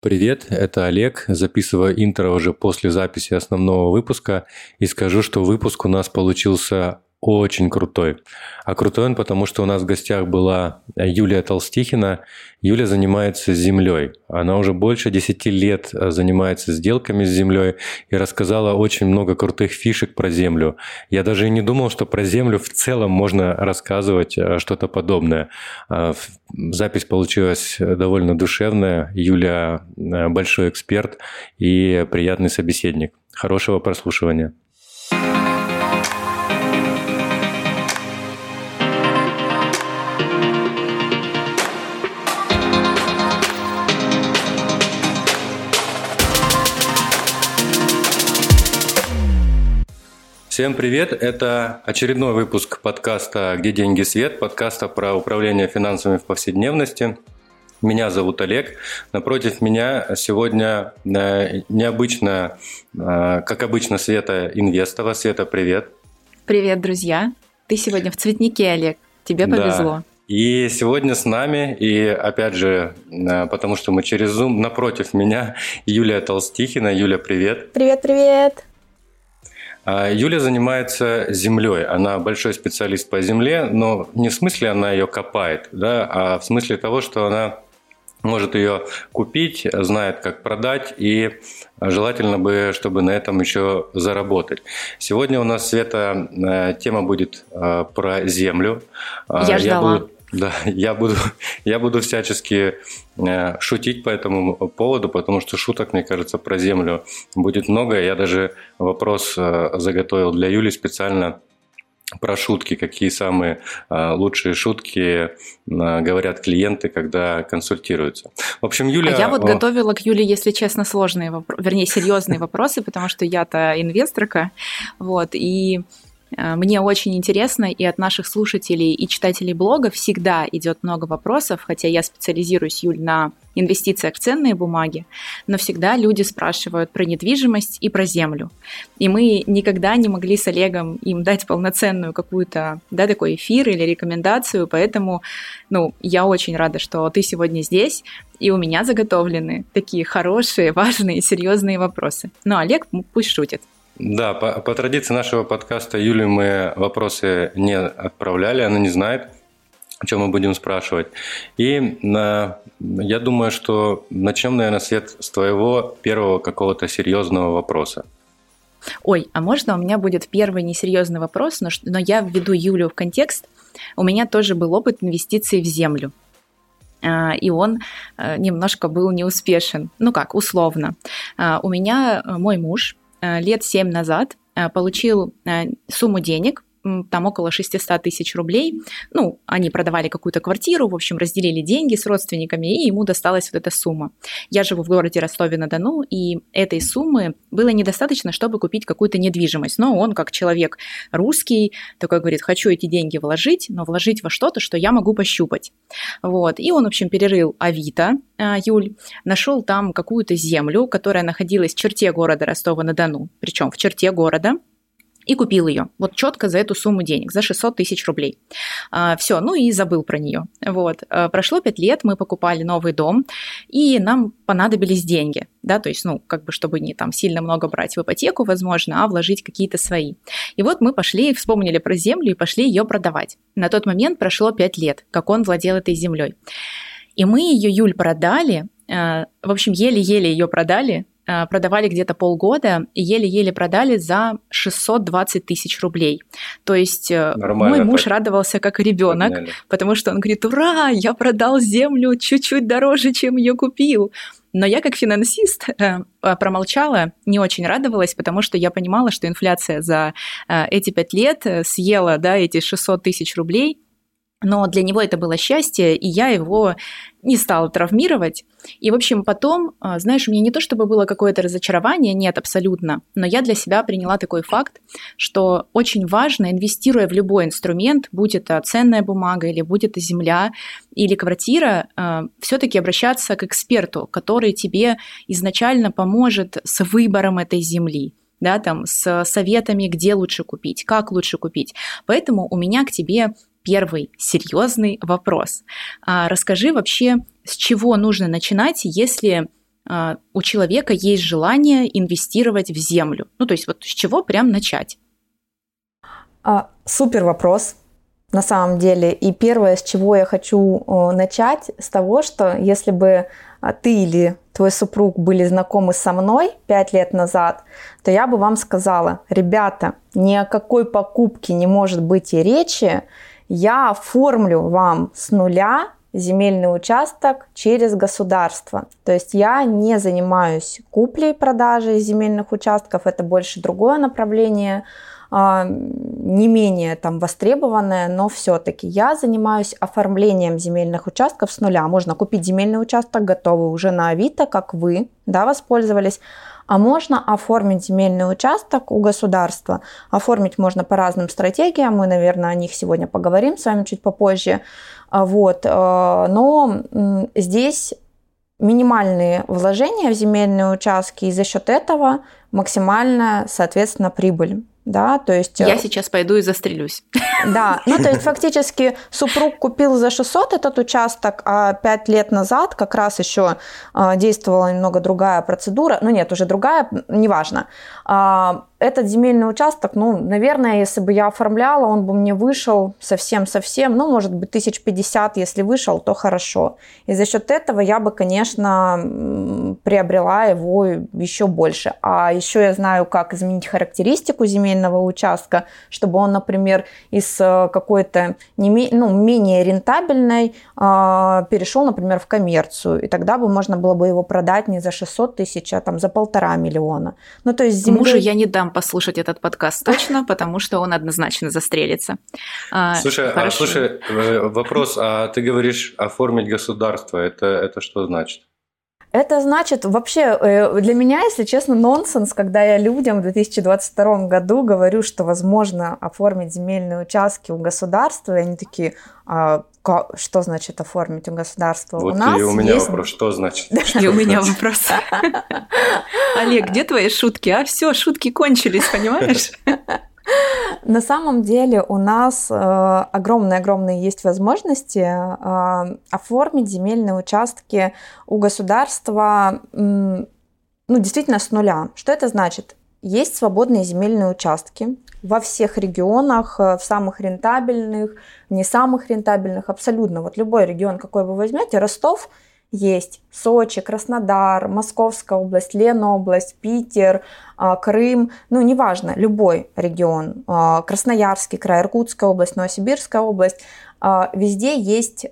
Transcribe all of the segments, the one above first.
Привет, это Олег. Записываю интро уже после записи основного выпуска и скажу, что выпуск у нас получился очень крутой. А крутой он потому, что у нас в гостях была Юлия Толстихина. Юля занимается землей. Она уже больше 10 лет занимается сделками с землей и рассказала очень много крутых фишек про землю. Я даже и не думал, что про землю в целом можно рассказывать э, что-то подобное. А, запись получилась довольно душевная. Юля э, большой эксперт и приятный собеседник. Хорошего прослушивания. Всем привет! Это очередной выпуск подкаста «Где деньги свет?» подкаста про управление финансами в повседневности. Меня зовут Олег. Напротив меня сегодня э, необычно, э, как обычно, Света Инвестова. Света, привет! Привет, друзья! Ты сегодня в цветнике, Олег. Тебе повезло. Да. И сегодня с нами, и опять же, э, потому что мы через Zoom, напротив меня Юлия Толстихина. Юля, привет! Привет-привет! А Юля занимается землей. Она большой специалист по земле, но не в смысле она ее копает, да, а в смысле того, что она может ее купить, знает, как продать, и желательно бы, чтобы на этом еще заработать. Сегодня у нас, Света, э, тема будет э, про землю. А, Я ждала. Я буду да, я буду, я буду всячески э, шутить по этому поводу, потому что шуток, мне кажется, про Землю будет много. Я даже вопрос э, заготовил для Юли специально про шутки, какие самые э, лучшие шутки говорят клиенты, когда консультируются. В общем, Юля... А я вот готовила к Юле, если честно, сложные вопросы, вернее, серьезные вопросы, потому что я-то инвесторка, вот, и мне очень интересно, и от наших слушателей и читателей блога всегда идет много вопросов, хотя я специализируюсь, Юль, на инвестициях в ценные бумаги, но всегда люди спрашивают про недвижимость и про землю. И мы никогда не могли с Олегом им дать полноценную какую-то, да, такой эфир или рекомендацию, поэтому, ну, я очень рада, что ты сегодня здесь, и у меня заготовлены такие хорошие, важные, серьезные вопросы. Но Олег пусть шутит. Да, по, по традиции нашего подкаста Юле мы вопросы не отправляли, она не знает, о чем мы будем спрашивать. И на, я думаю, что начнем, наверное, Свет, с твоего первого какого-то серьезного вопроса. Ой, а можно у меня будет первый несерьезный вопрос, но, но я введу Юлю в контекст. У меня тоже был опыт инвестиций в землю а, и он э, немножко был неуспешен. Ну как, условно. У меня э, мой муж Э, лет 7 назад э, получил э, сумму денег, там около 600 тысяч рублей. Ну, они продавали какую-то квартиру, в общем, разделили деньги с родственниками, и ему досталась вот эта сумма. Я живу в городе Ростове-на-Дону, и этой суммы было недостаточно, чтобы купить какую-то недвижимость. Но он, как человек русский, такой говорит, хочу эти деньги вложить, но вложить во что-то, что я могу пощупать. Вот. И он, в общем, перерыл Авито, а, Юль, нашел там какую-то землю, которая находилась в черте города Ростова-на-Дону, причем в черте города, и купил ее. Вот четко за эту сумму денег, за 600 тысяч рублей. А, все, ну и забыл про нее. Вот. А, прошло 5 лет, мы покупали новый дом, и нам понадобились деньги, да, то есть, ну, как бы, чтобы не там сильно много брать в ипотеку, возможно, а вложить какие-то свои. И вот мы пошли, вспомнили про землю и пошли ее продавать. На тот момент прошло 5 лет, как он владел этой землей. И мы ее, Юль, продали, а, в общем, еле-еле ее продали, продавали где-то полгода и еле-еле продали за 620 тысяч рублей. То есть э, Нормально, мой муж так. радовался как ребенок, Нормально. потому что он говорит, ура, я продал землю чуть-чуть дороже, чем ее купил. Но я как финансист э, промолчала, не очень радовалась, потому что я понимала, что инфляция за эти пять лет съела да, эти 600 тысяч рублей, но для него это было счастье, и я его не стала травмировать. И, в общем, потом, а, знаешь, у меня не то чтобы было какое-то разочарование, нет, абсолютно, но я для себя приняла такой факт, что очень важно, инвестируя в любой инструмент, будь это ценная бумага или будь это земля или квартира, а, все-таки обращаться к эксперту, который тебе изначально поможет с выбором этой земли да, там, с советами, где лучше купить, как лучше купить. Поэтому у меня к тебе первый серьезный вопрос. А расскажи вообще, с чего нужно начинать, если у человека есть желание инвестировать в землю? Ну, то есть вот с чего прям начать? А, супер вопрос на самом деле. И первое, с чего я хочу начать, с того, что если бы а, ты или твой супруг были знакомы со мной пять лет назад, то я бы вам сказала, ребята, ни о какой покупке не может быть и речи, я оформлю вам с нуля земельный участок через государство. То есть я не занимаюсь куплей продажей земельных участков, это больше другое направление а, не менее там востребованная, но все-таки я занимаюсь оформлением земельных участков с нуля. Можно купить земельный участок готовый уже на Авито, как вы, да, воспользовались, а можно оформить земельный участок у государства. Оформить можно по разным стратегиям, мы, наверное, о них сегодня поговорим с вами чуть попозже. А, вот. А, но здесь минимальные вложения в земельные участки, и за счет этого максимальная, соответственно, прибыль да, то есть... Я э, сейчас пойду и застрелюсь. Да, ну то есть фактически супруг купил за 600 этот участок, а 5 лет назад как раз еще э, действовала немного другая процедура, ну нет, уже другая, неважно. Этот земельный участок, ну, наверное, если бы я оформляла, он бы мне вышел совсем-совсем, ну, может быть, тысяч пятьдесят, если вышел, то хорошо. И за счет этого я бы, конечно, приобрела его еще больше. А еще я знаю, как изменить характеристику земельного участка, чтобы он, например, из э, какой-то не, ну, менее рентабельной э, перешел, например, в коммерцию. И тогда бы можно было бы его продать не за 600 тысяч, а там за полтора миллиона. Ну, то есть земли... Мужу я не дам послушать этот подкаст точно, потому что он однозначно застрелится. А, слушай, а, слушай, э, вопрос, а ты говоришь оформить государство, это, это что значит? Это значит, вообще, э, для меня, если честно, нонсенс, когда я людям в 2022 году говорю, что возможно оформить земельные участки у государства, и они такие, а, что значит оформить у государства? Вот у нас и у меня есть... вопрос, что значит? И у меня вопрос. Олег, где твои шутки? А все, шутки кончились, понимаешь? На самом деле у нас огромные-огромные э, есть возможности э, оформить земельные участки у государства ну, действительно с нуля. Что это значит? Есть свободные земельные участки во всех регионах, э, в самых рентабельных, не самых рентабельных, абсолютно. Вот любой регион, какой вы возьмете, Ростов – есть Сочи, Краснодар, Московская область, Ленобласть, Питер, а, Крым, ну неважно, любой регион, а, Красноярский край, Иркутская область, Новосибирская область, а, везде есть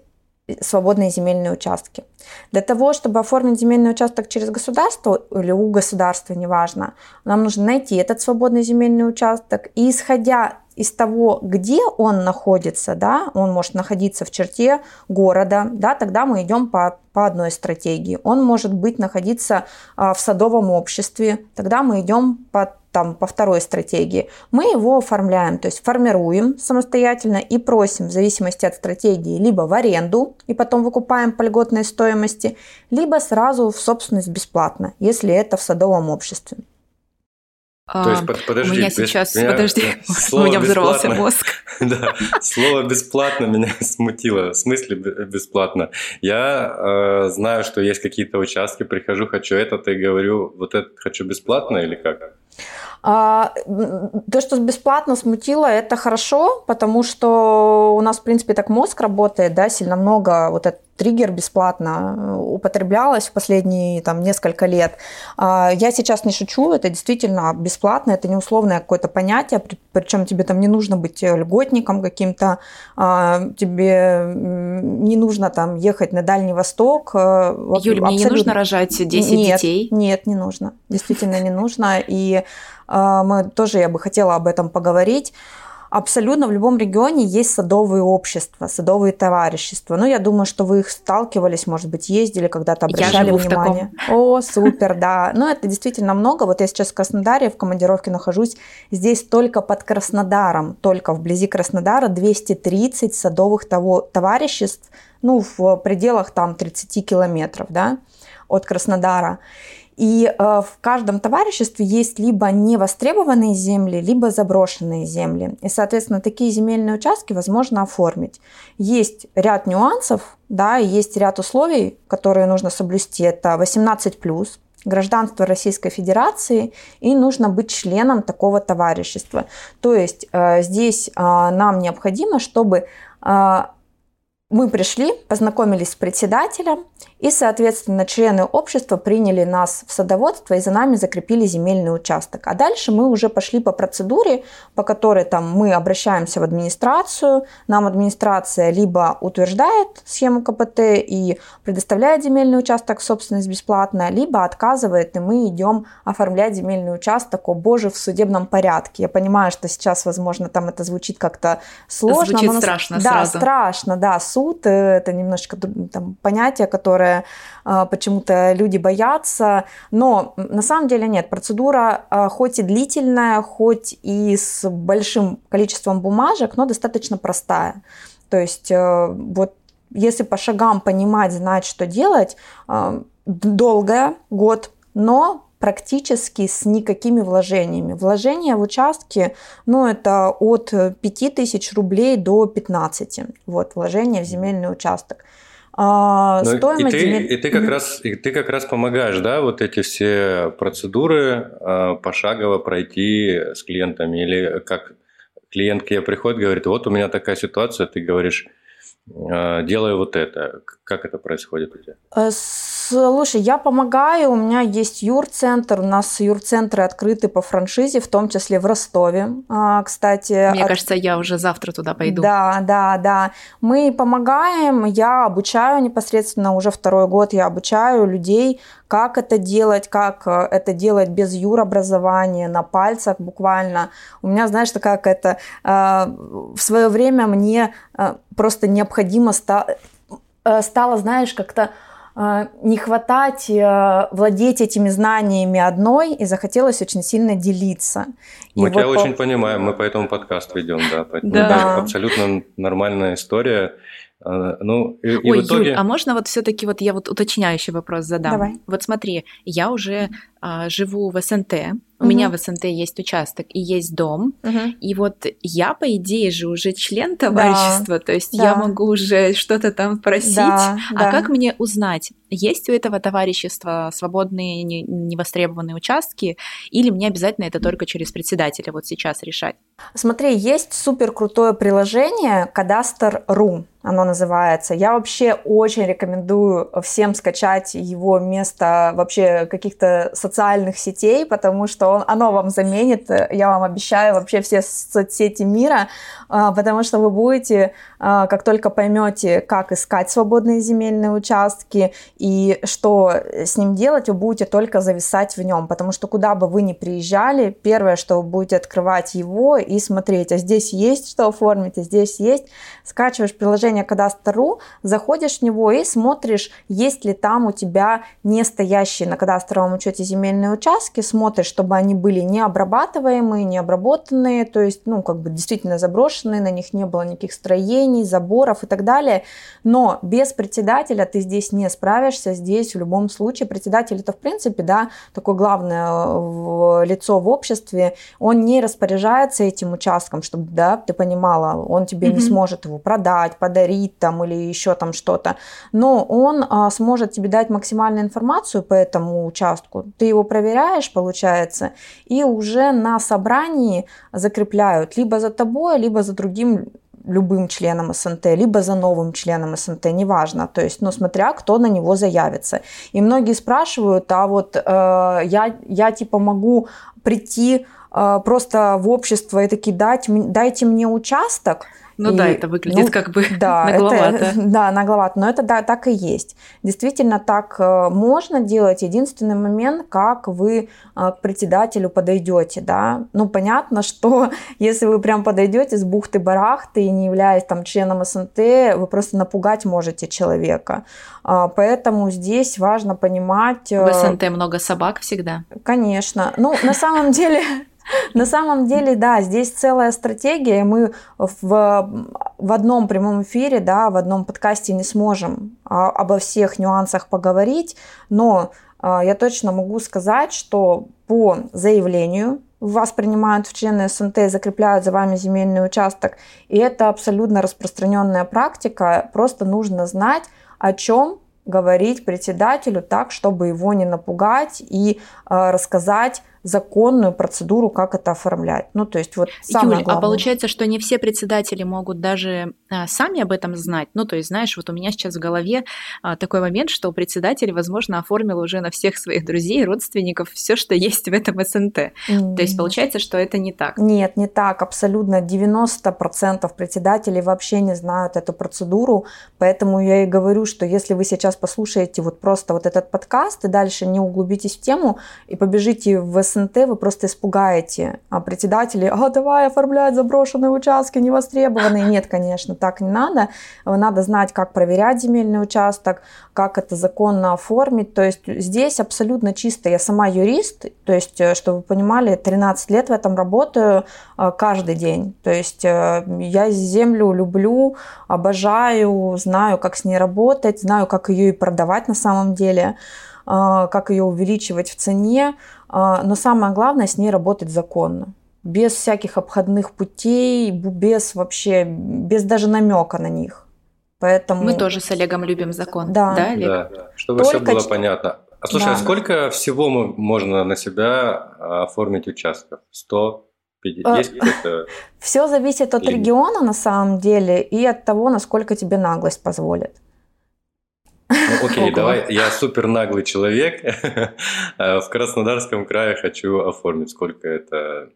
свободные земельные участки. Для того, чтобы оформить земельный участок через государство или у государства, неважно, нам нужно найти этот свободный земельный участок и исходя из того, где он находится, да, он может находиться в черте города, да, тогда мы идем по, по одной стратегии. Он может быть находиться а, в садовом обществе, тогда мы идем по там, по второй стратегии, мы его оформляем, то есть формируем самостоятельно и просим в зависимости от стратегии либо в аренду и потом выкупаем по льготной стоимости, либо сразу в собственность бесплатно, если это в садовом обществе. То есть, под, подожди, у меня сейчас, меня, подожди, у меня взорвался мозг. Да, слово бесплатно меня смутило. В смысле бесплатно? Я э, знаю, что есть какие-то участки, прихожу, хочу это, и говорю, вот это хочу бесплатно или как? А, то, что бесплатно смутило, это хорошо, потому что у нас, в принципе, так мозг работает, да, сильно много вот этот триггер бесплатно э, употреблялось в последние там, несколько лет. А, я сейчас не шучу, это действительно бесплатно, это не условное какое-то понятие, причем тебе там не нужно быть льготником каким-то, а, тебе не нужно там ехать на Дальний Восток. Э, Юль, мне не нужно рожать 10 нет, детей? Нет, не нужно, действительно не нужно, и а, мы тоже, я бы хотела об этом поговорить. Абсолютно в любом регионе есть садовые общества, садовые товарищества. Ну, я думаю, что вы их сталкивались, может быть, ездили, когда-то обращали я внимание. О, супер, да. Ну, это действительно много. Вот я сейчас в Краснодаре в командировке нахожусь. Здесь только под Краснодаром, только вблизи Краснодара 230 садовых того, товариществ, ну, в пределах там 30 километров, да. от Краснодара. И э, в каждом товариществе есть либо невостребованные земли, либо заброшенные земли. И, соответственно, такие земельные участки возможно оформить. Есть ряд нюансов, да, и есть ряд условий, которые нужно соблюсти. Это 18 гражданство Российской Федерации и нужно быть членом такого товарищества. То есть э, здесь э, нам необходимо, чтобы мы пришли, познакомились с председателем, и, соответственно, члены общества приняли нас в садоводство и за нами закрепили земельный участок. А дальше мы уже пошли по процедуре, по которой там мы обращаемся в администрацию, нам администрация либо утверждает схему КПТ и предоставляет земельный участок в собственность бесплатно, либо отказывает, и мы идем оформлять земельный участок, о боже, в судебном порядке. Я понимаю, что сейчас, возможно, там это звучит как-то сложно. Звучит но страшно Да, сразу. страшно, да. Суд э, – это немножечко там, понятие, которое а, почему-то люди боятся. Но на самом деле нет. Процедура а, хоть и длительная, хоть и с большим количеством бумажек, но достаточно простая. То есть э, вот если по шагам понимать, знать, что делать, долгая, год, но практически с никакими вложениями. Вложения в участке, ну, это от 5000 рублей до 15. Вот, вложение в земельный участок. А, ну, стоимость... И ты, и ты как раз, и ты как раз помогаешь, да, вот эти все процедуры а, пошагово пройти с клиентами, или как клиент к тебе приходит, говорит, вот у меня такая ситуация, ты говоришь, а, делаю вот это. Как это происходит у тебя? Э, слушай, я помогаю, у меня есть юрцентр, у нас юрцентры открыты по франшизе, в том числе в Ростове, а, кстати. Мне от... кажется, я уже завтра туда пойду. Да, да, да. Мы помогаем, я обучаю непосредственно, уже второй год я обучаю людей, как это делать, как э, это делать без юробразования, на пальцах буквально. У меня, знаешь, такая какая-то... Э, в свое время мне просто необходимо ста- стало, знаешь, как-то не хватать владеть этими знаниями одной, и захотелось очень сильно делиться. Мы и тебя вот очень по... понимаем, мы поэтому подкаст ведем, да, поэтому да. абсолютно нормальная история. А, ну, и, Ой, и в итоге... Юль, а можно вот все-таки вот я вот уточняющий вопрос задам? Давай. Вот смотри, я уже а, живу в СНТ, у угу. меня в СНТ есть участок и есть дом, угу. и вот я, по идее же, уже член товарищества, да. то есть да. я могу уже что-то там просить. Да, а да. как мне узнать, есть у этого товарищества свободные, невостребованные участки, или мне обязательно это только через председателя вот сейчас решать? Смотри, есть супер крутое приложение Кадастр.ру оно называется. Я вообще очень рекомендую всем скачать его место вообще каких-то социальных сетей, потому что он, оно вам заменит, я вам обещаю, вообще все соцсети мира, а, потому что вы будете, а, как только поймете, как искать свободные земельные участки и что с ним делать, вы будете только зависать в нем, потому что куда бы вы ни приезжали, первое, что вы будете открывать его и смотреть, а здесь есть что оформить, а здесь есть, скачиваешь приложение Кадастр.ру, заходишь в него и смотришь, есть ли там у тебя не стоящие на кадастровом учете земельные участки, смотришь, чтобы они были не обрабатываемые, не обработанные, то есть, ну, как бы действительно заброшенные, на них не было никаких строений, заборов и так далее. Но без председателя ты здесь не справишься, здесь в любом случае председатель это, в принципе, да, такое главное э, лицо в обществе, он не распоряжается этим участком, чтобы, да, ты понимала, он тебе mm-hmm. не сможет его продать, подарить, подарить там или еще там что-то, но он а, сможет тебе дать максимальную информацию по этому участку. Ты его проверяешь, получается, и уже на собрании закрепляют либо за тобой, либо за другим любым членом СНТ, либо за новым членом СНТ, неважно, то есть, ну, смотря кто на него заявится. И многие спрашивают, а вот э, я, я типа могу прийти э, просто в общество и такие, дать, дайте мне участок, ну и, да, это выглядит ну, как бы да, нагловато. Это, да, нагловато, но это да, так и есть. Действительно, так э, можно делать. Единственный момент, как вы э, к председателю подойдете, да. Ну, понятно, что если вы прям подойдете с бухты-барахты и не являясь там членом СНТ, вы просто напугать можете человека. А, поэтому здесь важно понимать... В э, СНТ много собак всегда? Конечно. Ну, на самом деле На самом деле, да, здесь целая стратегия. Мы в, в одном прямом эфире, да, в одном подкасте не сможем а, обо всех нюансах поговорить, но а, я точно могу сказать, что по заявлению вас принимают в члены СНТ и закрепляют за вами земельный участок. И это абсолютно распространенная практика. Просто нужно знать, о чем говорить председателю так, чтобы его не напугать и э, рассказать законную процедуру, как это оформлять. Ну, то есть вот самое Юль, а главное. а получается, что не все председатели могут даже а, сами об этом знать? Ну, то есть, знаешь, вот у меня сейчас в голове а, такой момент, что председатель, возможно, оформил уже на всех своих друзей, родственников все, что есть в этом СНТ. Mm. То есть, получается, что это не так? Нет, не так. Абсолютно 90% председателей вообще не знают эту процедуру, поэтому я и говорю, что если вы сейчас послушаете вот просто вот этот подкаст и дальше не углубитесь в тему и побежите в СНТ, СНТ вы просто испугаете а председателей, а давай оформлять заброшенные участки, невостребованные. Нет, конечно, так не надо. Надо знать, как проверять земельный участок, как это законно оформить. То есть здесь абсолютно чисто. Я сама юрист, то есть, э, чтобы вы понимали, 13 лет в этом работаю э, каждый день. То есть э, я землю люблю, обожаю, знаю, как с ней работать, знаю, как ее и продавать на самом деле как ее увеличивать в цене. А, но самое главное с ней работать законно без всяких обходных путей, без вообще, без даже намека на них. Поэтому... Мы тоже с Олегом любим закон. Да, да, Олег? да чтобы Только... все было понятно. А слушай, а да. а сколько всего можно на себя оформить участков? 100? А, есть Все зависит от региона на самом деле и от того, насколько тебе наглость позволит. Ну, окей, давай, я супер наглый человек. Э, в Краснодарском крае хочу оформить. Сколько это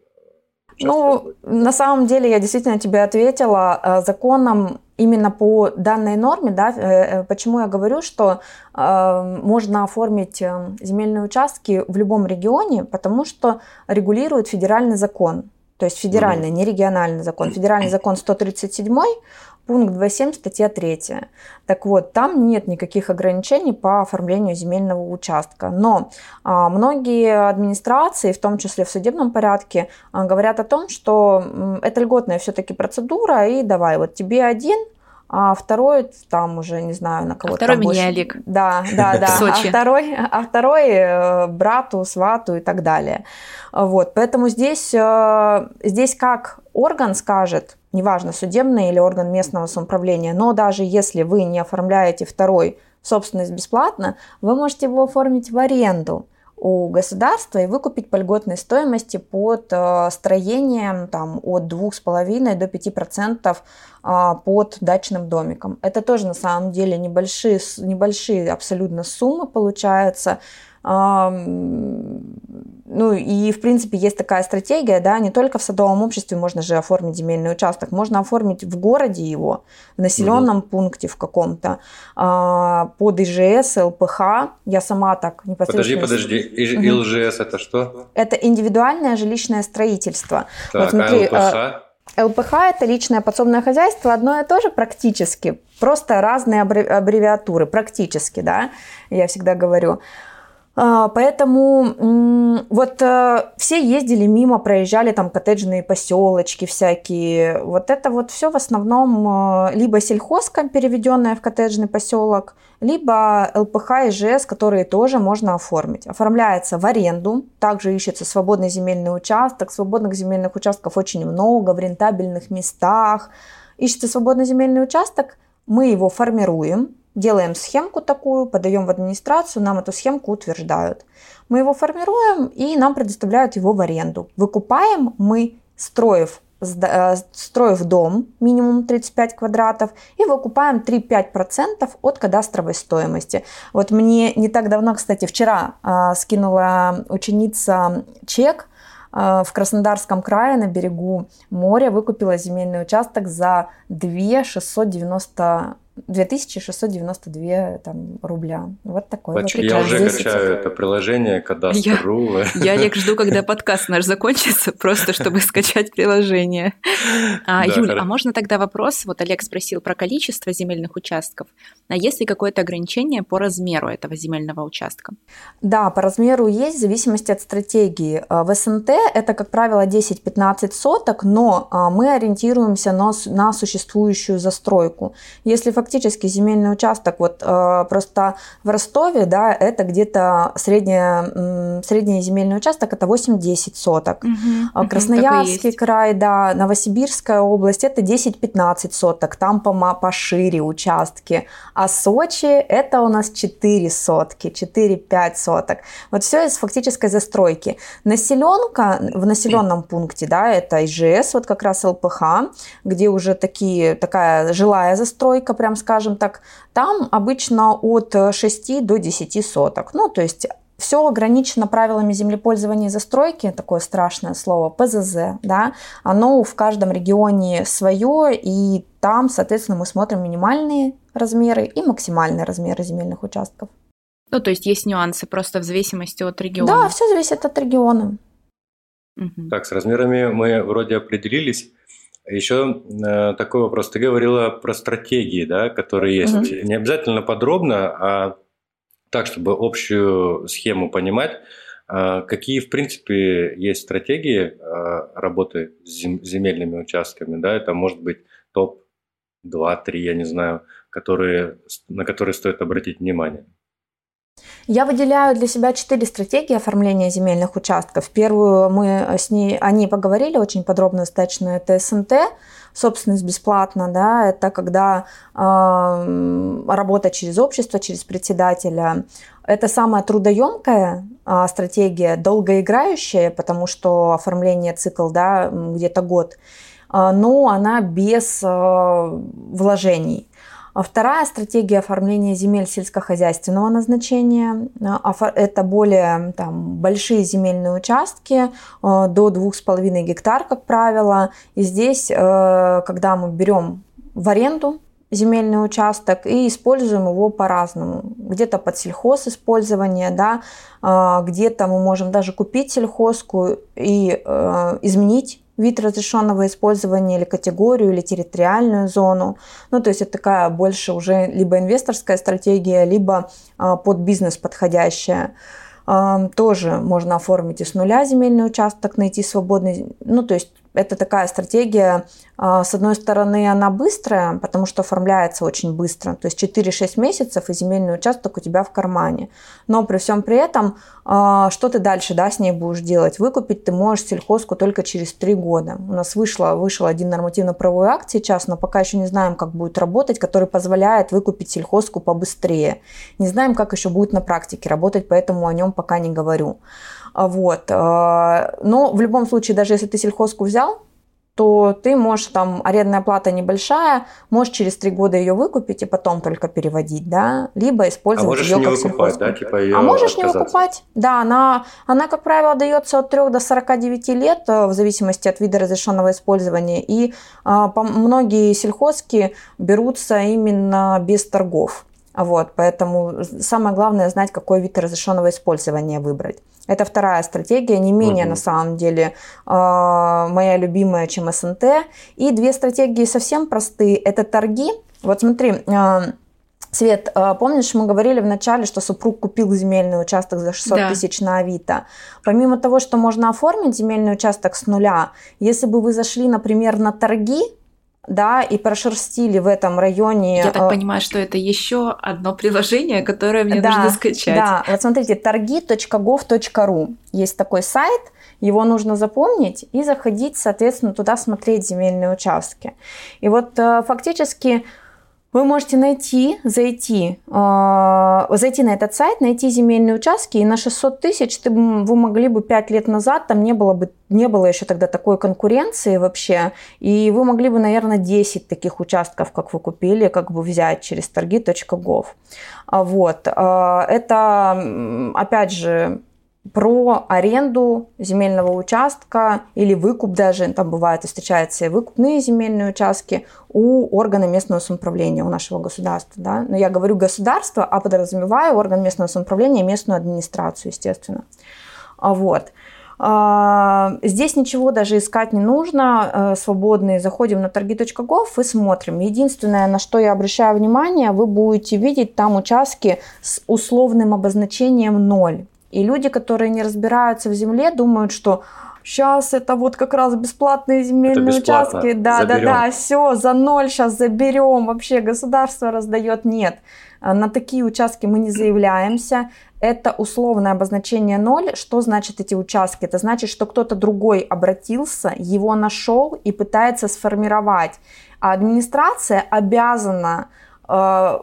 ну, на самом деле я действительно тебе ответила. Э, законом именно по данной норме, да, э, почему я говорю, что э, можно оформить земельные участки в любом регионе, потому что регулирует федеральный закон. То есть федеральный, mm-hmm. не региональный закон. Федеральный закон 137 пункт 2.7, статья 3. Так вот, там нет никаких ограничений по оформлению земельного участка. Но а, многие администрации, в том числе в судебном порядке, а, говорят о том, что это льготная все-таки процедура, и давай, вот тебе один, а второй там уже не знаю на кого. А второй меня. Олег. Да, да, да. А второй, а второй э, брату, свату и так далее. Вот, поэтому здесь э, здесь как орган скажет, неважно, судебный или орган местного самоуправления, но даже если вы не оформляете второй собственность бесплатно, вы можете его оформить в аренду у государства и выкупить по льготной стоимости под э, строением там, от 2,5 до 5% э, под дачным домиком. Это тоже на самом деле небольшие, небольшие абсолютно суммы получаются ну и, в принципе, есть такая стратегия, да, не только в садовом обществе можно же оформить земельный участок, можно оформить в городе его, в населенном угу. пункте в каком-то, а, под ИЖС, ЛПХ. Я сама так непосредственно... Подожди, подожди, угу. ИЛЖС это что? Это индивидуальное жилищное строительство. Так, вот смотри, а ЛПХ? ЛПХ – это личное подсобное хозяйство, одно и то же практически, просто разные аббревиатуры, практически, да, я всегда говорю. А, поэтому вот э, все ездили мимо, проезжали там коттеджные поселочки всякие. Вот это вот все в основном э, либо сельхозка, переведенная в коттеджный поселок, либо ЛПХ и ЖС, которые тоже можно оформить. Оформляется в аренду, также ищется свободный земельный участок. Свободных земельных участков очень много в рентабельных местах. Ищется свободный земельный участок, мы его формируем, Делаем схемку такую, подаем в администрацию, нам эту схемку утверждают. Мы его формируем и нам предоставляют его в аренду. Выкупаем мы, строив, э, строив дом минимум 35 квадратов и выкупаем 3-5% от кадастровой стоимости. Вот мне не так давно, кстати, вчера э, скинула ученица чек в Краснодарском крае на берегу моря выкупила земельный участок за 2 690 2692 там, рубля. Вот такой Бач, вот. Я уже качаю это приложение, кадастр.ру. Я, я жду, когда подкаст наш закончится, просто чтобы скачать приложение. А, да, Юль, хорошо. а можно тогда вопрос? Вот Олег спросил про количество земельных участков. А есть ли какое-то ограничение по размеру этого земельного участка? Да, по размеру есть, в зависимости от стратегии. А, в СНТ это, как правило, 10-15 соток, но а, мы ориентируемся на, на существующую застройку. Если фактически земельный участок, вот э, просто в Ростове, да, это где-то средняя, средний земельный участок, это 8-10 соток. Угу, Красноярский край, да, Новосибирская область, это 10-15 соток, там по пошире участки. А Сочи, это у нас 4 сотки, 4-5 соток. Вот все из фактической застройки. Населенка в населенном пункте, да, это ИЖС, вот как раз ЛПХ, где уже такие, такая жилая застройка, прям прям скажем так, там обычно от 6 до 10 соток. Ну, то есть все ограничено правилами землепользования и застройки, такое страшное слово, ПЗЗ, да, оно в каждом регионе свое, и там, соответственно, мы смотрим минимальные размеры и максимальные размеры земельных участков. Ну, то есть есть нюансы просто в зависимости от региона. Да, все зависит от региона. Так, с размерами мы вроде определились. Еще э, такой вопрос. Ты говорила про стратегии, да, которые есть. Mm-hmm. Не обязательно подробно, а так, чтобы общую схему понимать. Э, какие, в принципе, есть стратегии э, работы с зем- земельными участками? Да? Это может быть топ 2-3, я не знаю, которые, на которые стоит обратить внимание. Я выделяю для себя четыре стратегии оформления земельных участков. Первую мы с ней, о ней поговорили очень подробно достаточно, это СНТ, собственность бесплатно, да, это когда э, работа через общество, через председателя. Это самая трудоемкая э, стратегия, долгоиграющая, потому что оформление цикл, да, где-то год, э, но она без э, вложений. А вторая стратегия оформления земель сельскохозяйственного назначения. Это более там, большие земельные участки, э, до 2,5 гектар, как правило. И здесь, э, когда мы берем в аренду земельный участок и используем его по-разному. Где-то под сельхоз использование, да, э, где-то мы можем даже купить сельхозку и изменить вид разрешенного использования или категорию, или территориальную зону. Ну, то есть это такая больше уже либо инвесторская стратегия, либо а, под бизнес подходящая. Тоже можно оформить и с нуля земельный участок, найти свободный, ну, то есть это такая стратегия, а, с одной стороны, она быстрая, потому что оформляется очень быстро, то есть 4-6 месяцев и земельный участок у тебя в кармане. Но при всем при этом, а, что ты дальше да, с ней будешь делать? Выкупить ты можешь сельхозку только через 3 года. У нас вышло, вышел один нормативно-правовой акт сейчас, но пока еще не знаем, как будет работать, который позволяет выкупить сельхозку побыстрее. Не знаем, как еще будет на практике работать, поэтому о нем пока не говорю. А, вот. А, но в любом случае, даже если ты сельхозку взял, то ты можешь, там, арендная плата небольшая, можешь через три года ее выкупить и потом только переводить, да, либо использовать а ее не как выкупать, да, типа ее А можешь не выкупать, да, она, она, как правило, дается от 3 до 49 лет, э, в зависимости от вида разрешенного использования, и а, многие сельхозки берутся именно без торгов, вот, поэтому самое главное знать, какой вид разрешенного использования выбрать. Это вторая стратегия, не менее угу. на самом деле а, моя любимая, чем СНТ. И две стратегии совсем простые. Это торги. Вот смотри, а, Свет, а, помнишь, мы говорили в начале, что супруг купил земельный участок за 600 да. тысяч на Авито. Помимо того, что можно оформить земельный участок с нуля, если бы вы зашли, например, на торги, да, и прошерстили в этом районе. Я так э, понимаю, что это еще одно приложение, которое мне да, нужно скачать. Да, вот смотрите, торги.gov.ru есть такой сайт, его нужно запомнить и заходить, соответственно, туда смотреть земельные участки. И вот э, фактически вы можете найти, зайти, э, зайти на этот сайт, найти земельные участки, и на 600 тысяч ты, вы могли бы 5 лет назад, там не было бы не было еще тогда такой конкуренции вообще, и вы могли бы, наверное, 10 таких участков, как вы купили, как бы взять через торги.gov. А вот. Э, это, опять же, про аренду земельного участка или выкуп даже, там бывает встречаются выкупные земельные участки у органа местного самоуправления, у нашего государства. Да? Но я говорю государство, а подразумеваю орган местного самоуправления и местную администрацию, естественно. Вот. А, здесь ничего даже искать не нужно, э, свободные. Заходим на торги.gov и смотрим. Единственное, на что я обращаю внимание, вы будете видеть там участки с условным обозначением 0. И люди, которые не разбираются в земле, думают, что сейчас это вот как раз бесплатные земельные участки. Да, заберем. да, да, все, за ноль сейчас заберем. Вообще государство раздает. Нет. На такие участки мы не заявляемся. Это условное обозначение ноль. Что значит эти участки? Это значит, что кто-то другой обратился, его нашел и пытается сформировать. А администрация обязана э,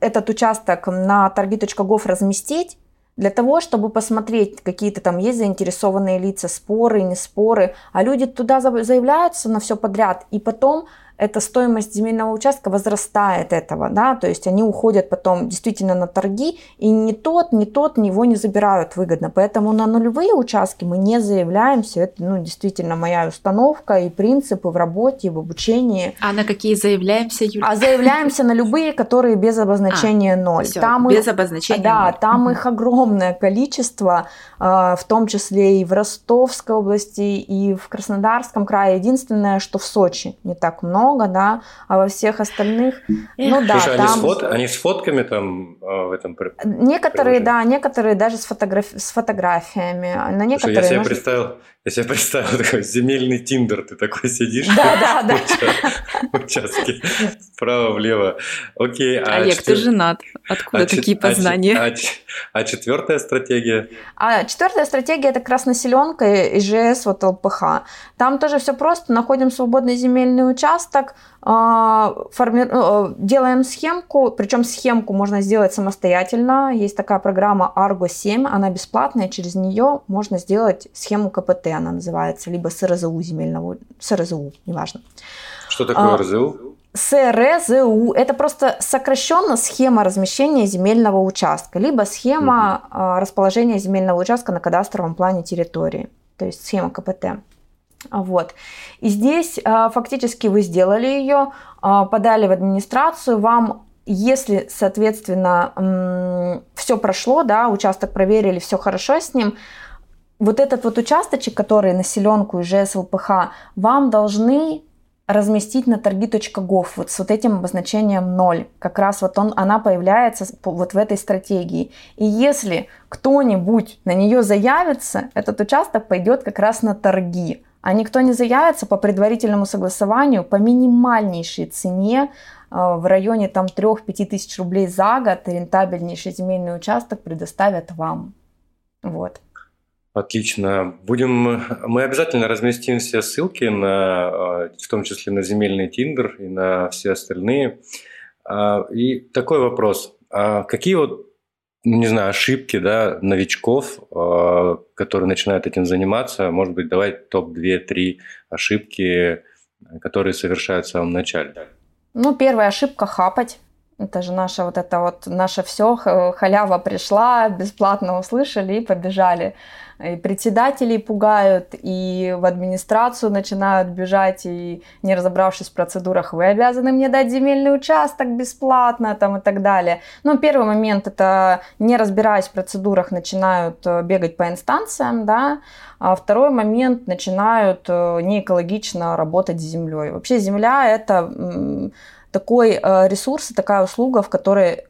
этот участок на target.gov разместить для того, чтобы посмотреть, какие-то там есть заинтересованные лица, споры, не споры, а люди туда заявляются на все подряд, и потом эта стоимость земельного участка возрастает этого, да, то есть они уходят потом действительно на торги, и ни тот, ни тот его не забирают выгодно. Поэтому на нулевые участки мы не заявляемся, это ну, действительно моя установка и принципы в работе, в обучении. А на какие заявляемся, Юля? А заявляемся на любые, которые без обозначения а, ноль. Все, там без их, обозначения Да, 0. там их огромное количество, а, в том числе и в Ростовской области, и в Краснодарском крае. Единственное, что в Сочи не так много, много, да, а во всех остальных, ну да, Слушай, там... Они с, фот... они с фотками там а, в этом Некоторые, да, некоторые даже с, фотограф... с фотографиями. На некоторые Слушай, я себе может... представил, я себе представил такой земельный тиндер, ты такой сидишь да, да, да. в участке вправо-влево. Окей. А Олег, четвер... ты женат. Откуда а такие а познания? А, а четвертая стратегия? А четвертая стратегия это как раз населенка ИЖС, вот ЛПХ. Там тоже все просто. Находим свободный земельный участок, а, форми... Э, делаем схемку, причем схемку можно сделать самостоятельно. Есть такая программа Argo 7, она бесплатная, через нее можно сделать схему КПТ, она называется, либо СРЗУ земельного, СРЗУ, неважно. Что такое а, РЗУ? СРЗУ – это просто сокращенно схема размещения земельного участка, либо схема угу. расположения земельного участка на кадастровом плане территории, то есть схема КПТ. Вот. И здесь а, фактически вы сделали ее, а, подали в администрацию, вам если, соответственно, все прошло, да, участок проверили, все хорошо с ним, вот этот вот участочек, который населенку ИЖС ЛПХ, вам должны разместить на торги.gov вот с вот этим обозначением 0. Как раз вот он, она появляется вот в этой стратегии. И если кто-нибудь на нее заявится, этот участок пойдет как раз на торги а никто не заявится по предварительному согласованию по минимальнейшей цене а, в районе там 3-5 тысяч рублей за год рентабельнейший земельный участок предоставят вам. Вот. Отлично. Будем, мы обязательно разместим все ссылки на, а, в том числе на земельный Тиндер и на все остальные. А, и такой вопрос. Какие вот ну, не знаю, ошибки, да, новичков, э, которые начинают этим заниматься. Может быть, давай топ-2-3 ошибки, которые совершают в самом начале. Ну, первая ошибка – хапать. Это же наша вот это вот, наше все, халява пришла, бесплатно услышали и побежали и председателей пугают, и в администрацию начинают бежать, и не разобравшись в процедурах, вы обязаны мне дать земельный участок бесплатно, там и так далее. Но первый момент это, не разбираясь в процедурах, начинают э, бегать по инстанциям, да, а второй момент начинают э, неэкологично работать с землей. Вообще земля это такой э, ресурс и такая услуга, в которой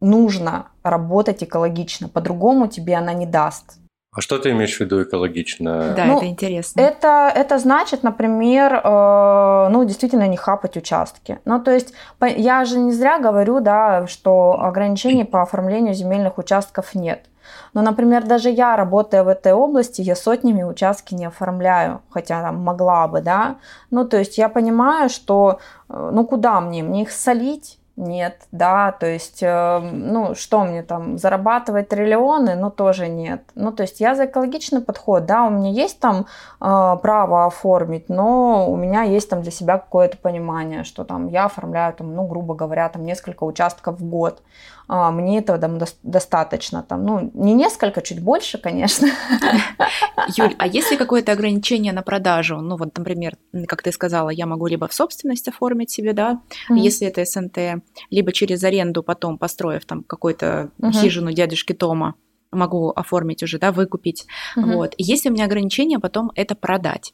нужно работать экологично, по-другому тебе она не даст. А что ты имеешь в виду экологично? Да, ну, это интересно. Это, это значит, например, э, ну, действительно не хапать участки. Ну, то есть, я же не зря говорю, да, что ограничений по оформлению земельных участков нет. Но, например, даже я, работая в этой области, я сотнями участки не оформляю, хотя там могла бы, да. Ну, то есть я понимаю, что, э, ну, куда мне? Мне их солить? нет, да, то есть, э, ну, что мне там, зарабатывать триллионы, ну, тоже нет. Ну, то есть я за экологичный подход, да, у меня есть там э, право оформить, но у меня есть там для себя какое-то понимание, что там я оформляю там, ну, грубо говоря, там несколько участков в год мне этого там, достаточно. Там, ну, не несколько, чуть больше, конечно. Юль, а есть ли какое-то ограничение на продажу? Ну, вот, например, как ты сказала, я могу либо в собственность оформить себе, да, mm-hmm. если это СНТ, либо через аренду потом, построив там какую-то mm-hmm. хижину дядюшки Тома, могу оформить уже, да, выкупить. Mm-hmm. Вот. Если у меня ограничение, потом это продать.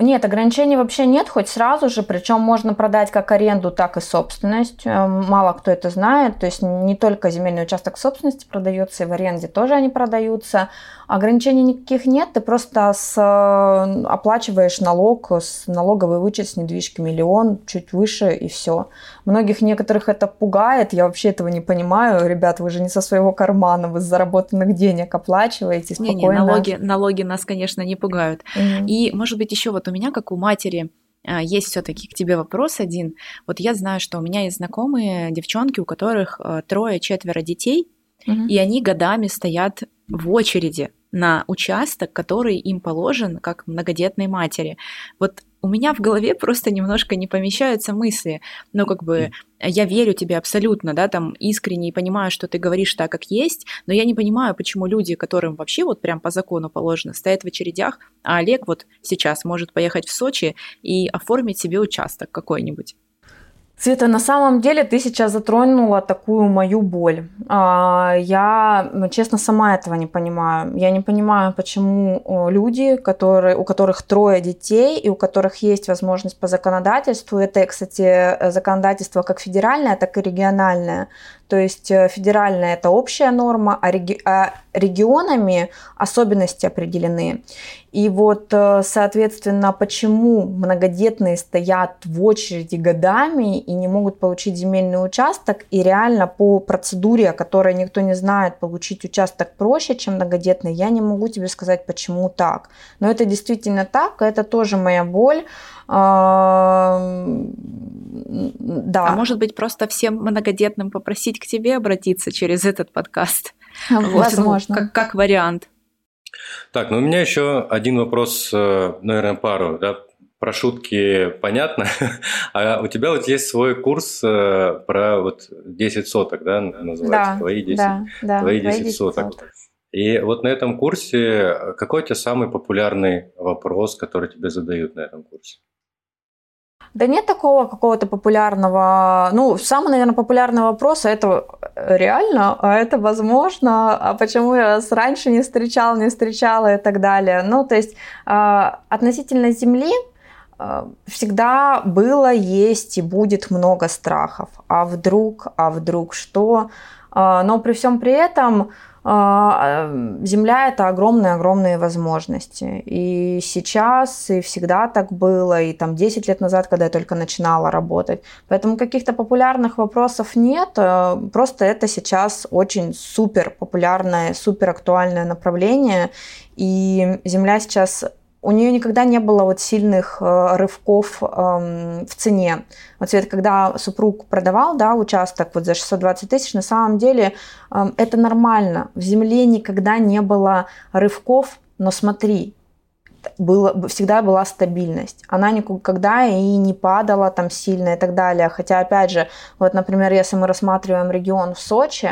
Нет, ограничений вообще нет, хоть сразу же, причем можно продать как аренду, так и собственность. Э, мало кто это знает, то есть не только земельный участок собственности продается, и в аренде тоже они продаются. Ограничений никаких нет, ты просто с, э, оплачиваешь налог, с налоговый вычет с недвижки миллион, чуть выше и все. Многих некоторых это пугает, я вообще этого не понимаю. Ребят, вы же не со своего кармана, вы с заработанных денег оплачиваете спокойно. Не, не, налоги, налоги нас, конечно, не пугают. Mm-hmm. И, может быть, еще вот у меня, как у матери, а, есть все-таки к тебе вопрос один. Вот я знаю, что у меня есть знакомые девчонки, у которых э, трое-четверо детей, угу. и они годами стоят в очереди на участок, который им положен как многодетной матери. Вот у меня в голове просто немножко не помещаются мысли. Ну, как бы, я верю тебе абсолютно, да, там, искренне и понимаю, что ты говоришь так, как есть, но я не понимаю, почему люди, которым вообще вот прям по закону положено, стоят в очередях, а Олег вот сейчас может поехать в Сочи и оформить себе участок какой-нибудь. Света, на самом деле ты сейчас затронула такую мою боль. А, я, честно, сама этого не понимаю. Я не понимаю, почему люди, которые, у которых трое детей и у которых есть возможность по законодательству, это, кстати, законодательство как федеральное, так и региональное, то есть э, федеральная это общая норма, а, реги- а регионами особенности определены. И вот, э, соответственно, почему многодетные стоят в очереди годами и не могут получить земельный участок, и реально по процедуре, о которой никто не знает, получить участок проще, чем многодетный, я не могу тебе сказать, почему так. Но это действительно так, это тоже моя боль. Да. А может быть, просто всем многодетным попросить к тебе обратиться через этот подкаст? Возможно. Вот, как, как вариант. Так, ну у меня еще один вопрос, э, наверное, пару, да, про шутки понятно, а у тебя вот есть свой курс э, про вот 10 соток, да, называется, да, твои 10, да, да, твои 10, 10 соток. соток. И вот на этом курсе какой у тебя самый популярный вопрос, который тебе задают на этом курсе? Да нет такого какого-то популярного, ну, самый, наверное, популярный вопрос, а это реально, а это возможно, а почему я вас раньше не встречал, не встречала и так далее. Ну, то есть а, относительно Земли а, всегда было, есть и будет много страхов. А вдруг, а вдруг что? Но при всем при этом а, земля это огромные-огромные возможности. И сейчас, и всегда так было, и там 10 лет назад, когда я только начинала работать. Поэтому каких-то популярных вопросов нет. А, просто это сейчас очень супер популярное, супер актуальное направление. И земля сейчас у нее никогда не было вот сильных э, рывков э, в цене. Вот Свет, когда супруг продавал да, участок вот за 620 тысяч, на самом деле э, это нормально. В земле никогда не было рывков, но смотри, было, всегда была стабильность. Она никогда и не падала там сильно и так далее. Хотя, опять же, вот, например, если мы рассматриваем регион в Сочи,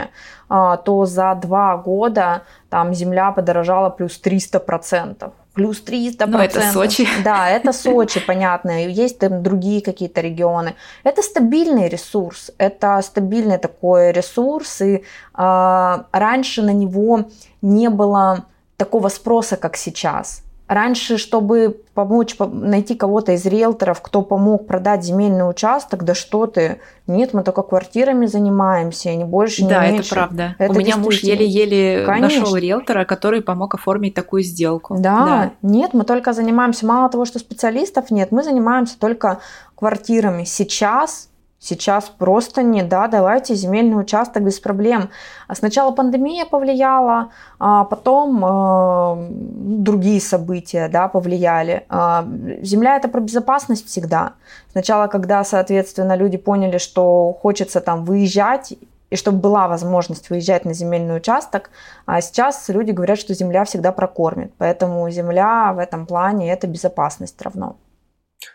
а, то за два года там земля подорожала плюс 300 процентов плюс 300 Но это Сочи. Да, это Сочи, понятно. Есть там другие какие-то регионы. Это стабильный ресурс. Это стабильный такой ресурс. И э, раньше на него не было такого спроса, как сейчас. Раньше, чтобы помочь найти кого-то из риэлторов, кто помог продать земельный участок, да что ты, нет, мы только квартирами занимаемся, не больше, не да, меньше. это правда. Это У меня муж еле-еле нашел риэлтора, который помог оформить такую сделку. Да, да, нет, мы только занимаемся, мало того, что специалистов нет, мы занимаемся только квартирами. Сейчас Сейчас просто не, да, давайте земельный участок без проблем. А сначала пандемия повлияла, а потом э, другие события, да, повлияли. Э, земля это про безопасность всегда. Сначала, когда, соответственно, люди поняли, что хочется там выезжать, и чтобы была возможность выезжать на земельный участок, а сейчас люди говорят, что земля всегда прокормит. Поэтому земля в этом плане это безопасность равно.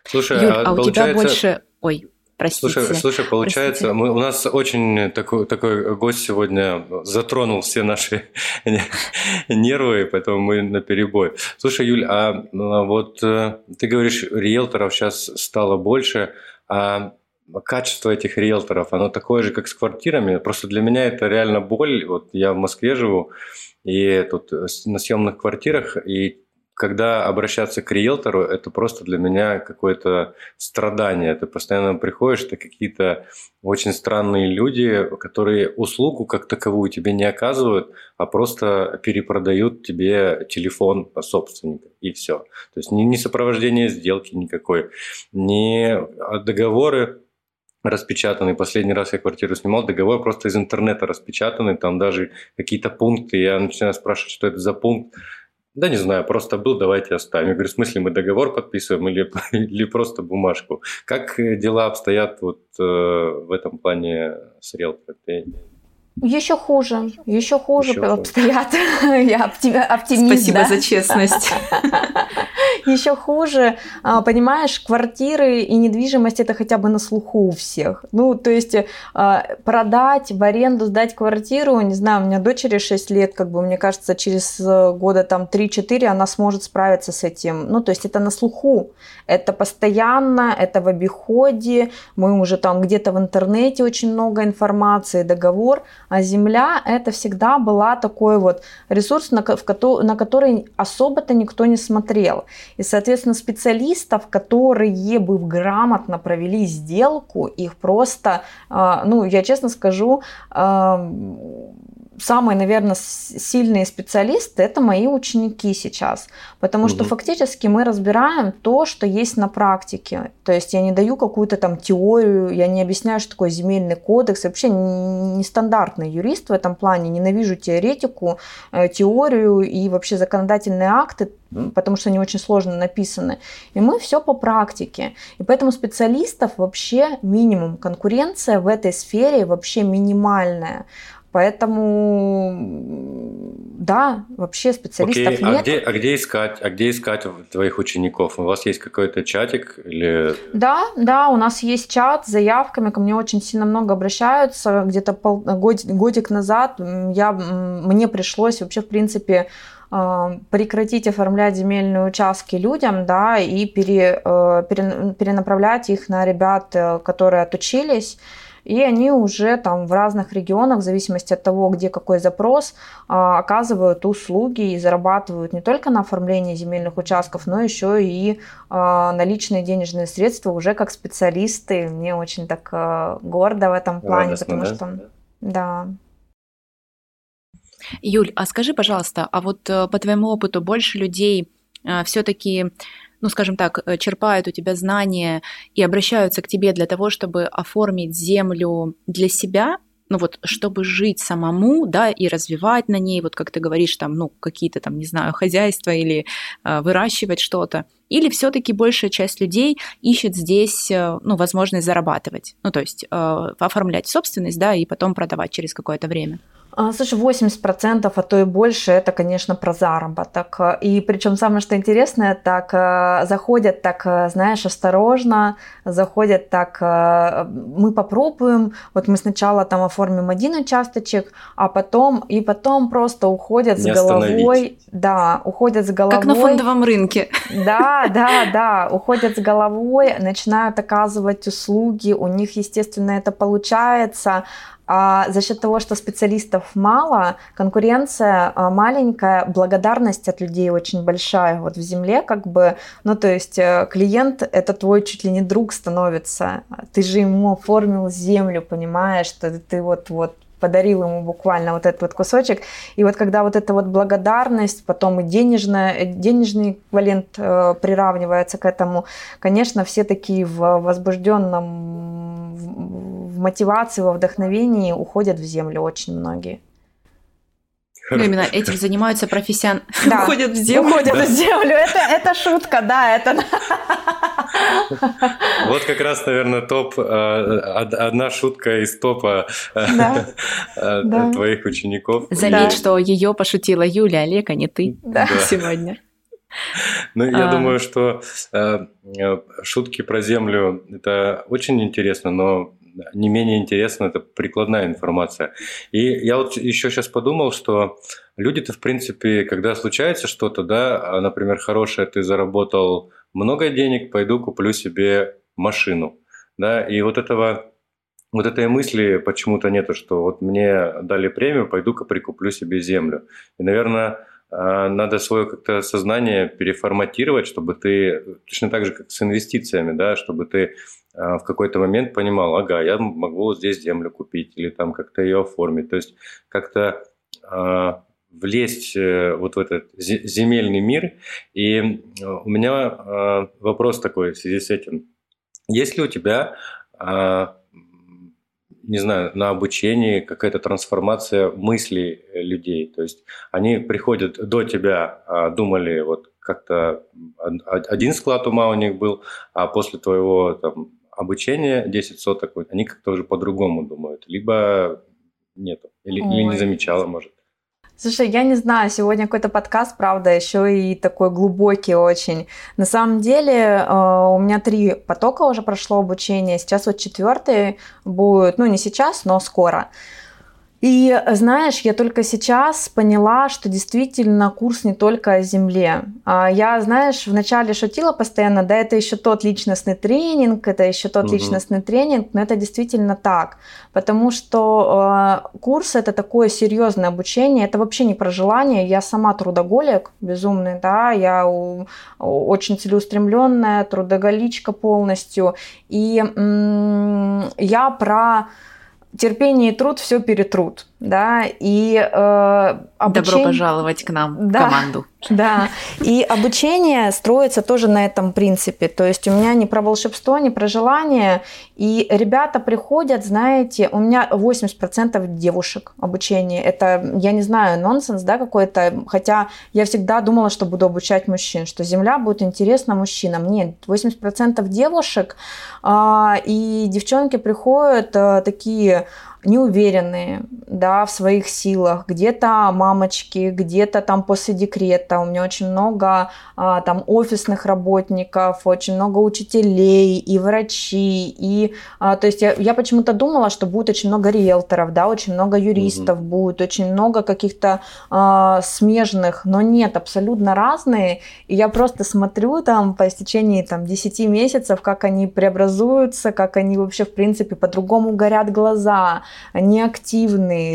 Слушай, Юль, а, а у получается... тебя больше... Ой, Простите. Слушай, слушай получается, мы, у нас очень такой, такой гость сегодня затронул все наши нервы, поэтому мы на перебой. Слушай, Юль, а, а вот э, ты говоришь, риэлторов сейчас стало больше, а качество этих риэлторов, оно такое же, как с квартирами. Просто для меня это реально боль. Вот я в Москве живу, и тут на съемных квартирах, и когда обращаться к риэлтору, это просто для меня какое-то страдание. Ты постоянно приходишь, это какие-то очень странные люди, которые услугу как таковую тебе не оказывают, а просто перепродают тебе телефон собственника, и все. То есть ни, ни сопровождение сделки никакой, ни договоры распечатанный. Последний раз я квартиру снимал, договор просто из интернета распечатанный, там даже какие-то пункты. Я начинаю спрашивать, что это за пункт. Да не знаю, просто был, давайте оставим. Я говорю, в смысле мы договор подписываем или, или просто бумажку? Как э, дела обстоят вот э, в этом плане с риэлтором? Еще хуже, еще хуже еще обстоят. Я оптимист. Спасибо да? за честность. Еще хуже, а, понимаешь, квартиры и недвижимость это хотя бы на слуху у всех. Ну, то есть а, продать в аренду, сдать квартиру, не знаю, у меня дочери 6 лет, как бы, мне кажется, через э, года там 3-4 она сможет справиться с этим. Ну, то есть это на слуху, это постоянно, это в обиходе, мы уже там где-то в интернете очень много информации, договор, а земля это всегда была такой вот ресурс, на, на который особо-то никто не смотрел. И, соответственно, специалистов, которые бы грамотно провели сделку, их просто, а, ну, я честно скажу, самые, наверное, сильные специалисты это мои ученики сейчас, потому угу. что фактически мы разбираем то, что есть на практике. То есть я не даю какую-то там теорию, я не объясняю, что такое земельный кодекс. Я вообще нестандартный юрист в этом плане, ненавижу теоретику, э, теорию и вообще законодательные акты, потому что они очень сложно написаны. И мы все по практике. И поэтому специалистов вообще минимум. Конкуренция в этой сфере вообще минимальная. Поэтому, да, вообще специалистов Окей, а нет. А где, а где искать, а где искать твоих учеников? У вас есть какой-то чатик или? Да, да, у нас есть чат с заявками, ко мне очень сильно много обращаются. Где-то пол, год, годик назад я, мне пришлось вообще, в принципе, а, прекратить оформлять земельные участки людям, да, и пере, э, пере, перенаправлять их на ребят, э, которые отучились и они уже там в разных регионах, в зависимости от того, где какой запрос, а, оказывают услуги и зарабатывают не только на оформлении земельных участков, но еще и а, наличные денежные средства уже как специалисты. Мне очень так а, гордо в этом плане, Радостно, потому да? что да. Юль, а скажи, пожалуйста, а вот э, по твоему опыту больше людей все-таки ну, скажем так, э, черпают у тебя знания и обращаются к тебе для того, чтобы оформить землю для себя, ну вот, чтобы жить самому, да, и развивать на ней, вот как ты говоришь, там, ну, какие-то там, не знаю, хозяйства или э, выращивать что-то, или все-таки большая часть людей ищет здесь, э, ну, возможность зарабатывать, ну, то есть э, оформлять собственность, да, и потом продавать через какое-то время. А, слушай, 80%, а то и больше, это, конечно, про заработок. И причем самое, что интересное, так э, заходят так, э, знаешь, осторожно, заходят так, э, мы попробуем, вот мы сначала там оформим один участочек, а потом, и потом просто уходят Не с головой. Да, уходят с головой. Как на фондовом рынке. Да, да, да, уходят с головой, начинают оказывать услуги, у них, естественно, это получается, а за счет того, что специалистов мало, конкуренция а, маленькая, благодарность от людей очень большая. Вот в земле как бы, ну то есть э, клиент это твой чуть ли не друг становится. Ты же ему оформил землю, понимаешь, что ты вот вот подарил ему буквально вот этот вот кусочек. И вот когда вот эта вот благодарность, потом и денежная, денежный эквивалент э, приравнивается к этому, конечно, все такие в возбужденном в мотивации, во вдохновении уходят в землю очень многие. Ну, именно этим занимаются профессионалы. Да. Уходят в землю. Уходят в землю. Это, это шутка, да, это... Вот как раз, наверное, топ, э, одна шутка из топа э, да. твоих учеников. Заметь, что ее пошутила Юля, Олег, а не ты сегодня. Ну, я а... думаю, что э, шутки про Землю – это очень интересно, но не менее интересно это прикладная информация. И я вот еще сейчас подумал, что люди-то, в принципе, когда случается что-то, да, а, например, хорошее, ты заработал много денег, пойду куплю себе машину, да, и вот этого вот этой мысли почему-то нету, что вот мне дали премию, пойду-ка прикуплю себе землю. И, наверное, а, надо свое как-то сознание переформатировать, чтобы ты, точно так же, как с инвестициями, да, чтобы ты в какой-то момент понимал, ага, я могу здесь землю купить или там как-то ее оформить. То есть как-то э, влезть э, вот в этот земельный мир. И э, у меня э, вопрос такой в связи с этим. Есть ли у тебя, э, не знаю, на обучении какая-то трансформация мыслей людей? То есть они приходят до тебя, э, думали вот как-то один склад ума у них был, а после твоего там, обучение 10 соток, они как-то уже по-другому думают, либо нет, или, или не замечала, может. Слушай, я не знаю, сегодня какой-то подкаст, правда, еще и такой глубокий очень. На самом деле э, у меня три потока уже прошло обучение, сейчас вот четвертый будет, ну не сейчас, но скоро. И знаешь, я только сейчас поняла, что действительно курс не только о Земле. А я, знаешь, вначале шутила постоянно, да, это еще тот личностный тренинг, это еще тот угу. личностный тренинг, но это действительно так, потому что э, курс это такое серьезное обучение, это вообще не про желание. Я сама трудоголик безумный, да, я очень целеустремленная, трудоголичка полностью, и я про терпение и труд все перетрут, да, и э, обучение... Добро пожаловать к нам, да, в команду. Да, и обучение строится тоже на этом принципе, то есть у меня не про волшебство, не про желание, и ребята приходят, знаете, у меня 80% девушек обучение, это, я не знаю, нонсенс, да, какой-то, хотя я всегда думала, что буду обучать мужчин, что земля будет интересна мужчинам, нет, 80% девушек, а, и девчонки приходят а, такие неуверенные да, в своих силах, где-то мамочки, где-то там после декрета. У меня очень много а, там офисных работников, очень много учителей и врачи. И, а, то есть я, я почему-то думала, что будет очень много риэлторов, да, очень много юристов угу. будет, очень много каких-то а, смежных, но нет, абсолютно разные. И я просто смотрю там по истечении там 10 месяцев, как они преобразуются, как они вообще в принципе по-другому горят глаза, они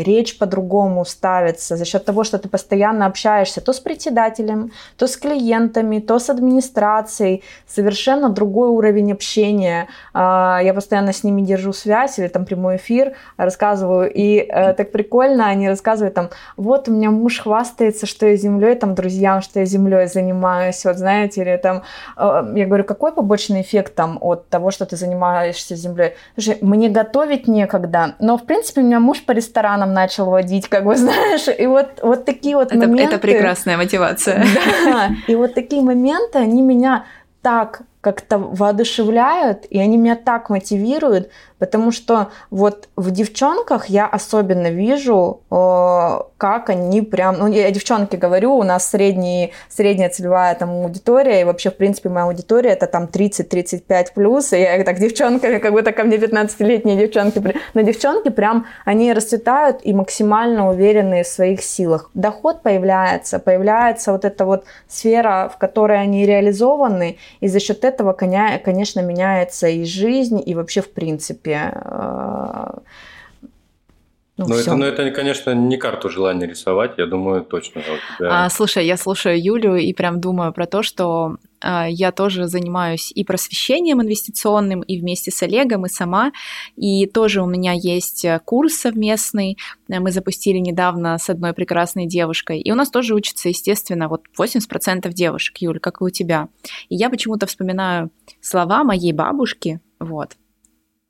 речь по-другому ставится за счет того, что ты постоянно общаешься то с председателем, то с клиентами, то с администрацией, совершенно другой уровень общения. А, я постоянно с ними держу связь или там прямой эфир рассказываю, и э, так прикольно, они рассказывают там, вот у меня муж хвастается, что я землей, там, друзьям, что я землей занимаюсь, вот знаете, или там, э, я говорю, какой побочный эффект там от того, что ты занимаешься землей? Слушай, мне готовить некогда, но в принципе у меня муж по ресторанам начал водить, как бы знаешь, и вот, вот такие вот это, моменты. Это прекрасная мотивация. Да, и вот такие моменты, они меня так как-то воодушевляют, и они меня так мотивируют, потому что вот в девчонках я особенно вижу, э, как они прям, ну я девчонке говорю, у нас средний, средняя целевая там аудитория, и вообще в принципе моя аудитория это там 30-35 плюс, и я так девчонками, как будто ко мне 15-летние девчонки, но девчонки прям, они расцветают и максимально уверенные в своих силах. Доход появляется, появляется вот эта вот сфера, в которой они реализованы, и за счет этого, конечно, меняется и жизнь, и вообще в принципе Э, ну, но, это, но это, конечно, не карту желания рисовать, я думаю, точно. а, слушай, я слушаю Юлю и прям думаю про то, что я тоже занимаюсь и просвещением инвестиционным, и вместе с Олегом, и сама. И тоже у меня есть э, курс совместный, э, мы запустили недавно с одной прекрасной девушкой. И у нас тоже учатся, естественно, вот 80% девушек, Юль, как и у тебя. И я почему-то вспоминаю слова моей бабушки, вот,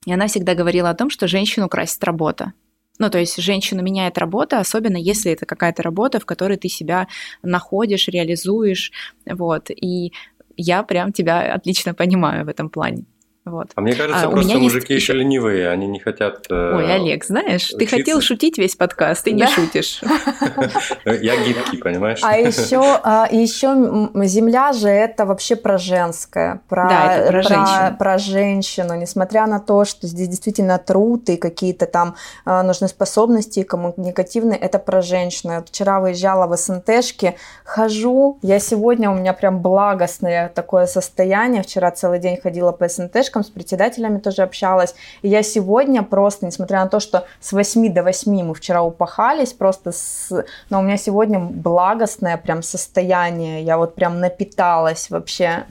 И она всегда говорила о том, что женщину красит работа. Ну, то есть женщину меняет работа, особенно если это какая-то работа, в которой ты себя находишь, реализуешь, вот. И я прям тебя отлично понимаю в этом плане. Вот. А мне кажется, а, просто мужики есть... еще ленивые, они не хотят... Э, Ой, Олег, знаешь, учиться. ты хотел шутить весь подкаст, ты да? не шутишь. Я гибкий, понимаешь? А еще, а, еще земля же это вообще про женское, про, да, про, про женщину. Про женщину, несмотря на то, что здесь действительно труд и какие-то там а, нужны способности коммуникативные, это про женщину. Я вчера выезжала в СНТшке, хожу, я сегодня, у меня прям благостное такое состояние, вчера целый день ходила по СНТшке, с председателями тоже общалась. И я сегодня просто, несмотря на то, что с 8 до 8 мы вчера упахались, просто с... Но у меня сегодня благостное прям состояние. Я вот прям напиталась вообще.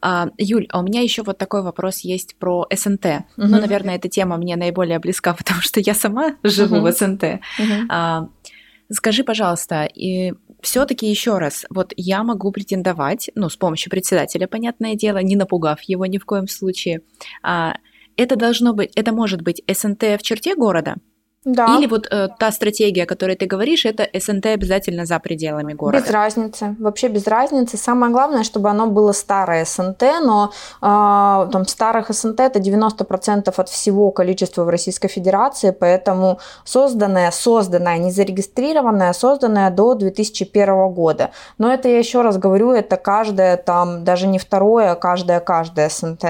А, Юль, а у меня еще вот такой вопрос есть про СНТ. Uh-huh. Ну, наверное, эта тема мне наиболее близка, потому что я сама живу uh-huh. в СНТ. Uh-huh. А, скажи, пожалуйста, и все-таки еще раз, вот я могу претендовать, ну, с помощью председателя, понятное дело, не напугав его ни в коем случае. А, это должно быть, это может быть СНТ в черте города – да. Или вот э, та стратегия, о которой ты говоришь, это СНТ обязательно за пределами города? Без разницы, вообще без разницы. Самое главное, чтобы оно было старое СНТ, но э, там старых СНТ это 90% от всего количества в Российской Федерации, поэтому созданное, созданное, не зарегистрированное, созданное до 2001 года. Но это я еще раз говорю, это каждое там, даже не второе, а каждое, каждое СНТ.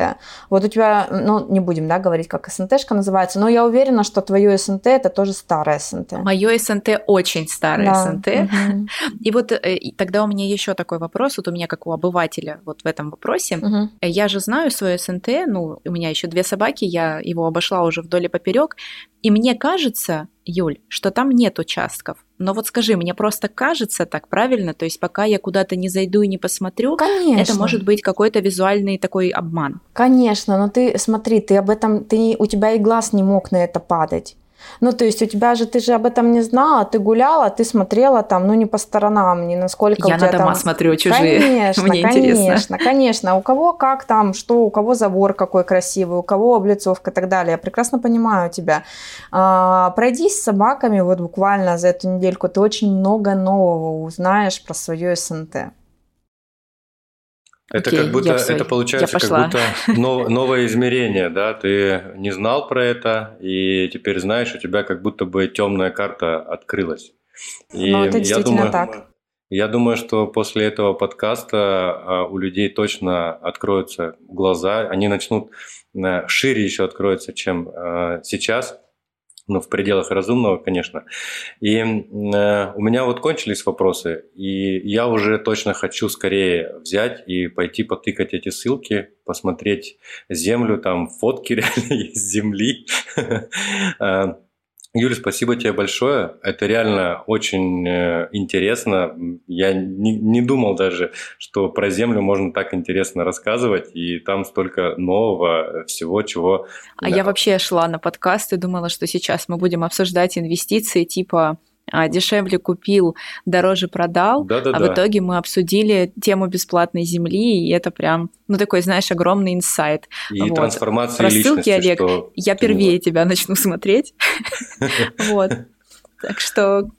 Вот у тебя, ну не будем, да, говорить, как СНТшка называется, но я уверена, что твое СНТ это тоже старое СНТ. Мое СНТ очень старое да. СНТ. Угу. И вот э, тогда у меня еще такой вопрос, вот у меня как у обывателя вот в этом вопросе. Угу. Я же знаю свое СНТ, ну, у меня еще две собаки, я его обошла уже вдоль и поперек, и мне кажется, Юль, что там нет участков. Но вот скажи, мне просто кажется так правильно, то есть пока я куда-то не зайду и не посмотрю, Конечно. это может быть какой-то визуальный такой обман. Конечно, но ты смотри, ты об этом, ты, у тебя и глаз не мог на это падать. Ну, то есть у тебя же, ты же об этом не знала, ты гуляла, ты смотрела там, ну, не по сторонам, не насколько Я у тебя на дома там... смотрю чужие, Конечно, Мне конечно, интересно. конечно. У кого как там, что, у кого забор какой красивый, у кого облицовка и так далее. Я прекрасно понимаю тебя. А, пройдись с собаками вот буквально за эту недельку, ты очень много нового узнаешь про свое СНТ. Это Окей, как будто, это получается как будто нов, новое измерение, да, ты не знал про это, и теперь знаешь, у тебя как будто бы темная карта открылась. И ну, это я думаю, так. Я думаю, что после этого подкаста а, у людей точно откроются глаза, они начнут э, шире еще откроются, чем э, сейчас ну, в пределах разумного, конечно. И э, у меня вот кончились вопросы, и я уже точно хочу скорее взять и пойти потыкать эти ссылки, посмотреть землю, там фотки реально есть земли. Юля, спасибо тебе большое. Это реально очень э, интересно. Я не, не думал даже, что про Землю можно так интересно рассказывать, и там столько нового всего, чего... А да. я вообще шла на подкаст и думала, что сейчас мы будем обсуждать инвестиции типа дешевле купил, дороже продал, да, да, а да. в итоге мы обсудили тему бесплатной земли, и это прям, ну такой, знаешь, огромный инсайт. И вот. трансформация Про ссылки, Олег, что я первее тебя начну смотреть. Вот. Так что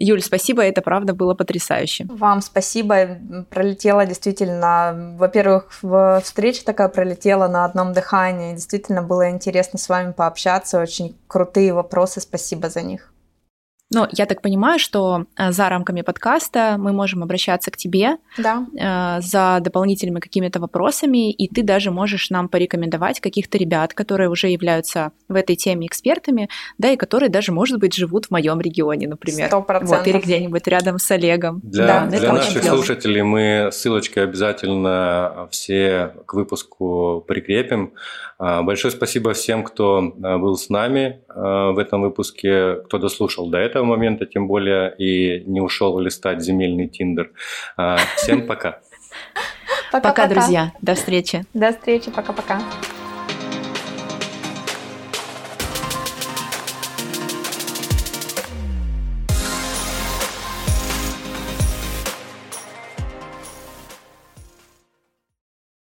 Юль, спасибо, это правда было потрясающе. Вам спасибо, пролетела действительно, во-первых, встреча такая пролетела на одном дыхании, действительно было интересно с вами пообщаться, очень крутые вопросы, спасибо за них. Но я так понимаю, что э, за рамками подкаста мы можем обращаться к тебе да. Э, за дополнительными какими-то вопросами, и ты даже можешь нам порекомендовать каких-то ребят, которые уже являются в этой теме экспертами, да, и которые даже, может быть, живут в моем регионе, например. Сто процентов. Вот, или где-нибудь рядом с Олегом. Для, да, для наших слушателей мы ссылочкой обязательно все к выпуску прикрепим. А, большое спасибо всем, кто а, был с нами в этом выпуске, кто дослушал до этого момента, тем более, и не ушел листать земельный тиндер. Всем пока. Пока, друзья. До встречи. До встречи. Пока-пока.